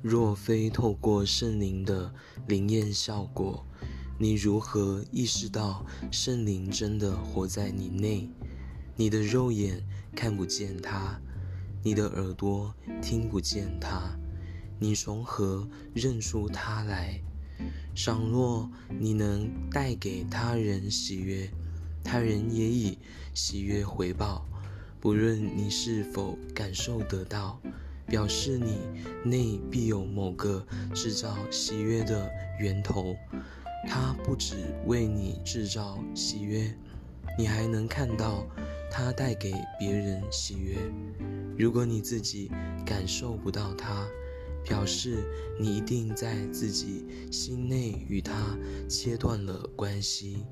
若非透过圣灵的灵验效果，你如何意识到圣灵真的活在你内？你的肉眼看不见他，你的耳朵听不见他，你从何认出他来？倘若你能带给他人喜悦，他人也以喜悦回报。不论你是否感受得到，表示你内必有某个制造喜悦的源头。它不只为你制造喜悦，你还能看到它带给别人喜悦。如果你自己感受不到它，表示你一定在自己心内与它切断了关系。